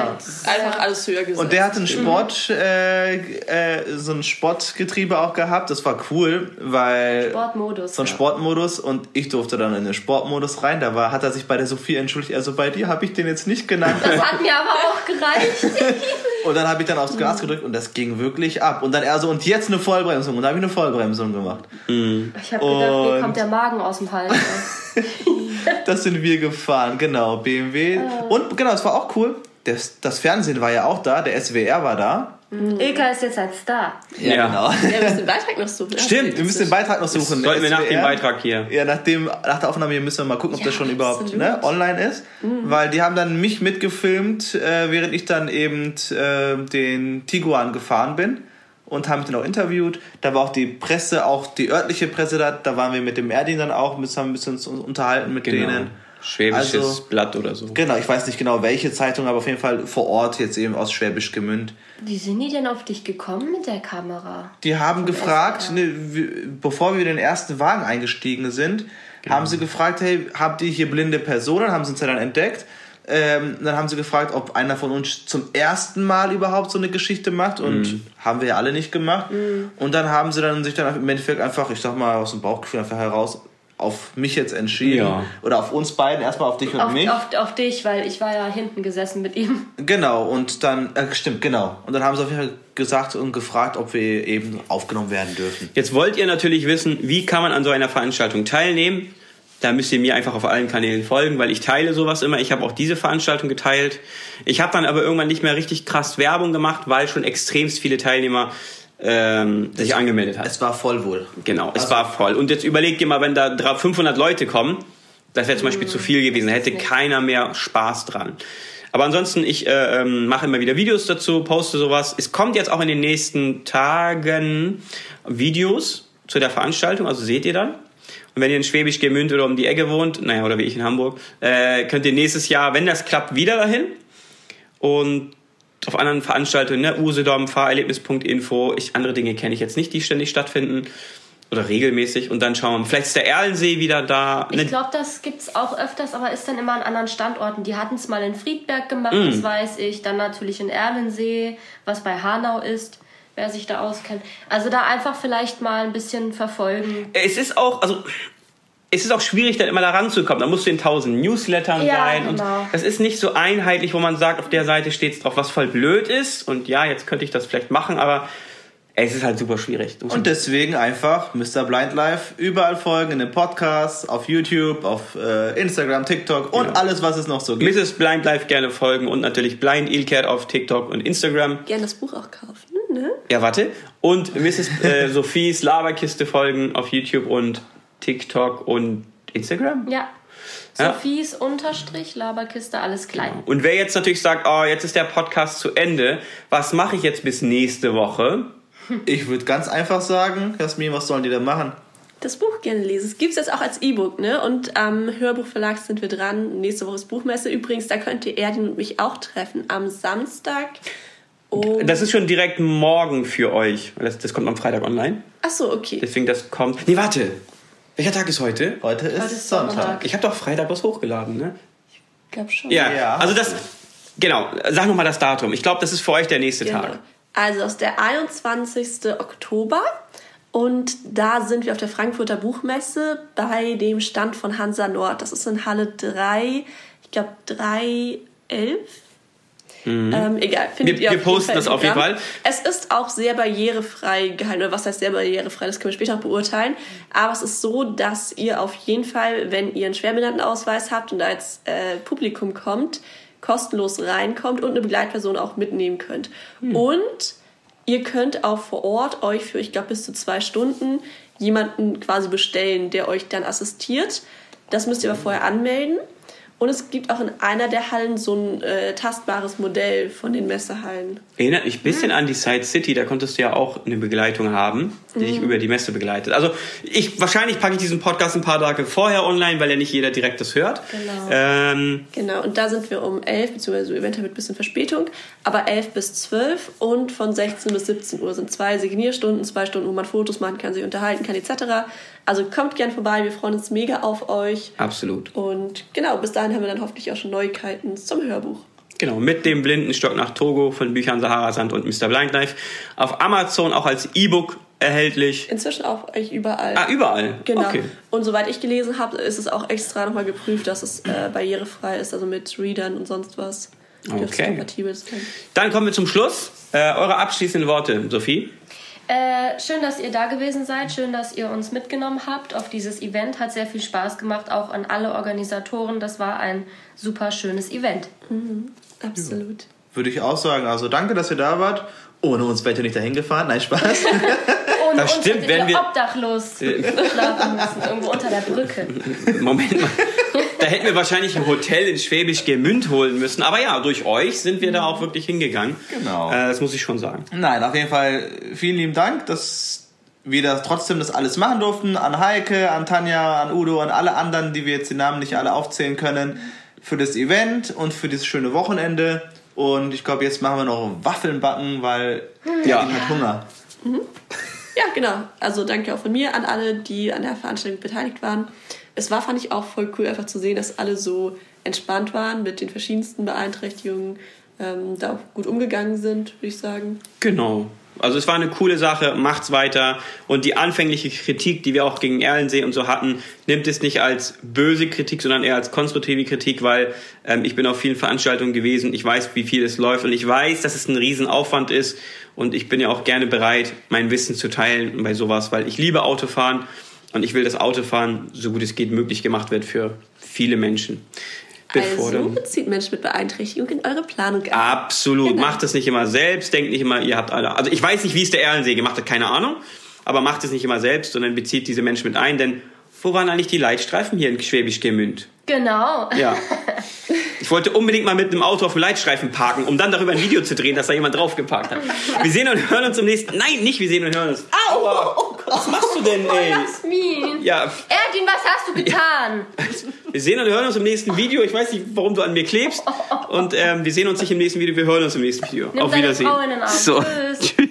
Einfach alles höher gesetzt. Und der hat ein Sport, äh, äh, so ein Sportgetriebe auch gehabt. Das war cool, weil Sportmodus. so ein ja. Sportmodus und ich durfte dann in den Sportmodus rein. Da war, hat er sich bei der Sophie entschuldigt. Also bei dir habe ich den jetzt nicht genannt. Das hat mir aber auch gereicht. Und dann habe ich dann aufs Gas gedrückt und das ging wirklich ab. Und dann er so, und jetzt eine Vollbremsung. Und da habe ich eine Vollbremsung gemacht. Ich habe gedacht, mir Und- kommt der Magen aus dem Hals. Das sind wir gefahren, genau, BMW. Und genau, es war auch cool. Das, das Fernsehen war ja auch da, der SWR war da. Ilka ist jetzt ein Star. Ja. genau. Ja, wir müssen den Beitrag noch suchen. Stimmt, Wir müssen den Beitrag noch suchen. Sollten wir nach dem. Beitrag hier. Ja, nach, dem, nach der Aufnahme hier müssen wir mal gucken, ob Ja, das schon überhaupt ne, online ist. Weil die haben dann mich mitgefilmt, äh, während ich dann eben äh, den Tiguan gefahren bin. Und haben mich dann auch interviewt. Da war auch die Presse, auch die örtliche Presse da. Da waren wir mit dem Erdin dann auch, müssen haben ein bisschen uns unterhalten mit Genau. denen. Schwäbisches Also- Blatt oder so. Genau, ich weiß nicht genau welche Zeitung, aber auf jeden Fall vor Ort jetzt eben aus Schwäbisch Gemünd. Wie sind die denn auf dich gekommen mit der Kamera? Die haben gefragt, ne, bevor wir in den ersten Wagen eingestiegen sind, haben sie gefragt, hey, habt ihr hier blinde Personen? Haben sie uns ja dann entdeckt. Ähm, dann haben sie gefragt, ob einer von uns zum ersten Mal überhaupt so eine Geschichte macht und haben wir ja alle nicht gemacht. Und dann haben sie dann sich dann im Endeffekt einfach, ich sag mal aus dem Bauchgefühl einfach heraus, auf mich jetzt entschieden. Ja. Oder auf uns beiden, erstmal auf dich und Auf, mich. auf, auf dich, weil ich war ja hinten gesessen mit ihm. Genau, und dann, äh, stimmt, genau. Und dann haben sie auf jeden Fall gesagt und gefragt, ob wir eben aufgenommen werden dürfen. Jetzt wollt ihr natürlich wissen, wie kann man an so einer Veranstaltung teilnehmen. Da müsst ihr mir einfach auf allen Kanälen folgen, weil ich teile sowas immer. Ich habe auch diese Veranstaltung geteilt. Ich habe dann aber irgendwann nicht mehr richtig krass Werbung gemacht, weil schon extremst viele Teilnehmer ähm, sich angemeldet haben. Es war voll wohl. Genau, es war voll. Und jetzt überlegt ihr mal, wenn da dra- 500 Leute kommen, das wäre zum Beispiel zu viel gewesen, da hätte keiner mehr Spaß dran. Aber ansonsten, ich äh, ähm, mache immer wieder Videos dazu, poste sowas. Es kommt jetzt auch in den nächsten Tagen Videos zu der Veranstaltung, also seht ihr dann. Und wenn ihr in Schwäbisch Gemünd oder um die Ecke wohnt, naja, oder wie ich in Hamburg, äh, könnt ihr nächstes Jahr, wenn das klappt, wieder dahin. Und auf anderen Veranstaltungen, ne, Usedom, Fahrerlebnis.info, ich, andere Dinge kenne ich jetzt nicht, die ständig stattfinden. Oder regelmäßig. Und dann schauen wir mal. Vielleicht ist der Erlensee wieder da. Ich Ne, glaube, das gibt's auch öfters, aber ist dann immer an anderen Standorten. Die hatten es mal in Friedberg gemacht, Mm. das weiß ich. Dann natürlich in Erlensee, was bei Hanau ist, wer sich da auskennt. Also da einfach vielleicht mal ein bisschen verfolgen. es ist auch, also, es ist auch schwierig, dann immer da ranzukommen. Da musst du in tausend Newslettern Ja, sein. genau. Und das ist nicht so einheitlich, wo man sagt, auf der Seite steht es drauf, was voll blöd ist. Und ja, jetzt könnte ich das vielleicht machen, aber es ist halt super schwierig. Und deswegen einfach Mr. Blind Life überall folgen, in den Podcasts, auf YouTube, auf äh, Instagram, TikTok und Genau. alles, was es noch so gibt. Mrs. Blind Life gerne folgen und natürlich Blind Ilcat auf TikTok und Instagram. Gerne das Buch auch kaufen, ne? Ja, warte. Und Mrs. Äh, Sophies Laberkiste folgen auf YouTube und TikTok und Instagram. Ja. Ja. Sophies Unterstrich, Laberkiste, alles klein. Und wer jetzt natürlich sagt, oh, jetzt ist der Podcast zu Ende, was mache ich jetzt bis nächste Woche? Ich würde ganz einfach sagen, Jasmin, was sollen die denn machen? Das Buch gerne lesen. Es gibt es jetzt auch als E-Book, ne? Und am Hörbuchverlag sind wir dran. Nächste Woche ist Buchmesse. Übrigens, da könnt ihr Erdin und mich auch treffen. Am Samstag. Um Das ist schon direkt morgen für euch. Das, das kommt am Freitag online. Ach so, okay. Deswegen das kommt. Nee, warte. Welcher Tag ist heute? Heute ist, Heute ist Sonntag. Sonntag. Ich habe doch Freitag was hochgeladen, ne? Ich glaube schon. Ja. Ja. Also das. Genau. Sag nochmal das Datum. Ich glaube, das ist für euch der nächste Genau. Tag. Also, das ist der 21. Oktober. Und da sind wir auf der Frankfurter Buchmesse bei dem Stand von Hansa Nord. Das ist in Halle 3, ich glaube 311. Mhm. Ähm, egal, findet wir, ihr wir posten das auf jeden Fall. Es ist auch sehr barrierefrei gehalten. Oder was heißt sehr barrierefrei? Das können wir später auch beurteilen. Aber es ist so, dass ihr auf jeden Fall, wenn ihr einen Schwerbehindertenausweis habt und als äh, Publikum kommt, kostenlos reinkommt und eine Begleitperson auch mitnehmen könnt. Mhm. Und ihr könnt auch vor Ort euch für, ich glaube, bis zu zwei Stunden jemanden quasi bestellen, der euch dann assistiert. Das müsst ihr aber vorher anmelden. Und es gibt auch in einer der Hallen so ein äh, tastbares Modell von den Messehallen. Erinnert mich ein bisschen mhm. an die Side City, da konntest du ja auch eine Begleitung haben, die mhm. dich über die Messe begleitet. Also ich wahrscheinlich packe ich diesen Podcast ein paar Tage vorher online, weil ja nicht jeder direkt das hört. Genau. Ähm, genau, und da sind wir um 11, beziehungsweise eventuell mit ein bisschen Verspätung, aber 11 bis 12 und von 16 bis 17 Uhr sind zwei Signierstunden, zwei Stunden, wo man Fotos machen kann, sich unterhalten kann, etc. Also kommt gern vorbei, wir freuen uns mega auf euch. Absolut. Und genau, bis dahin haben wir dann hoffentlich auch schon Neuigkeiten zum Hörbuch. Genau, mit dem blinden Stock nach Togo von Büchern Sahara Sand und Mr. Blind Knife. Auf Amazon auch als E-Book erhältlich. Inzwischen auch eigentlich überall. Ah, überall? Genau. Okay. Und soweit ich gelesen habe, ist es auch extra nochmal geprüft, dass es äh, barrierefrei ist, also mit Readern und sonst was. Okay. Dann kommen wir zum Schluss. Äh, eure abschließenden Worte, Sophie. Äh, schön, dass ihr da gewesen seid. Schön, dass ihr uns mitgenommen habt auf dieses Event. Hat sehr viel Spaß gemacht, auch an alle Organisatoren. Das war ein super schönes Event. Mhm, absolut. Ja. Würde ich auch sagen. Also danke, dass ihr da wart. Ohne uns wärt ihr nicht dahin gefahren. Nein, Spaß. Ohne das uns stimmt, wenn wir obdachlos schlafen müssen, irgendwo unter der Brücke. Moment mal. Da hätten wir wahrscheinlich ein Hotel in Schwäbisch Gemünd holen müssen. Aber ja, durch euch sind wir da auch wirklich hingegangen. Genau. Äh, das muss ich schon sagen. Nein, auf jeden Fall vielen lieben Dank, dass wir das trotzdem das alles machen durften. An Heike, an Tanja, an Udo, an alle anderen, die wir jetzt die Namen nicht alle aufzählen können, für das Event und für dieses schöne Wochenende. Und ich glaube, jetzt machen wir noch Waffeln backen, weil ja. hat Hunger. Mhm. Ja, genau. Also danke auch von mir an alle, die an der Veranstaltung beteiligt waren. Es war, fand ich auch voll cool, einfach zu sehen, dass alle so entspannt waren mit den verschiedensten Beeinträchtigungen, ähm, da auch gut umgegangen sind, würde ich sagen. Genau. Also es war eine coole Sache, macht's weiter. Und die anfängliche Kritik, die wir auch gegen Erlensee und so hatten, nimmt es nicht als böse Kritik, sondern eher als konstruktive Kritik, weil ähm, ich bin auf vielen Veranstaltungen gewesen, ich weiß, wie viel es läuft und ich weiß, dass es ein Riesenaufwand ist und ich bin ja auch gerne bereit, mein Wissen zu teilen bei sowas, weil ich liebe Autofahren und ich will, dass Autofahren so gut es geht möglich gemacht wird für viele Menschen. Also bezieht Menschen mit Beeinträchtigung in eure Planung ein. Absolut. Genau. Macht es nicht immer selbst. Denkt nicht immer, ihr habt alle. Also ich weiß nicht, wie es der Erlensee gemacht hat, keine Ahnung. Aber macht es nicht immer selbst, sondern bezieht diese Menschen mit ein. Denn wo waren eigentlich die Leitstreifen hier in Schwäbisch Gemünd? Genau. Ja. Ich wollte unbedingt mal mit einem Auto auf dem Leitstreifen parken, um dann darüber ein Video zu drehen, dass da jemand draufgeparkt hat. Wir sehen und hören uns im nächsten. Nein, nicht wir sehen und hören uns. Aua! Oh, Gott. Was machst du denn, ey? Oh, Jasmin. Ja. Erdin, was hast du getan? Wir sehen und hören uns im nächsten Video. Ich weiß nicht, warum du an mir klebst. Und ähm, wir sehen uns nicht im nächsten Video, wir hören uns im nächsten Video. Nimm auf Wiedersehen. Frau in den Arm. So. Tschüss.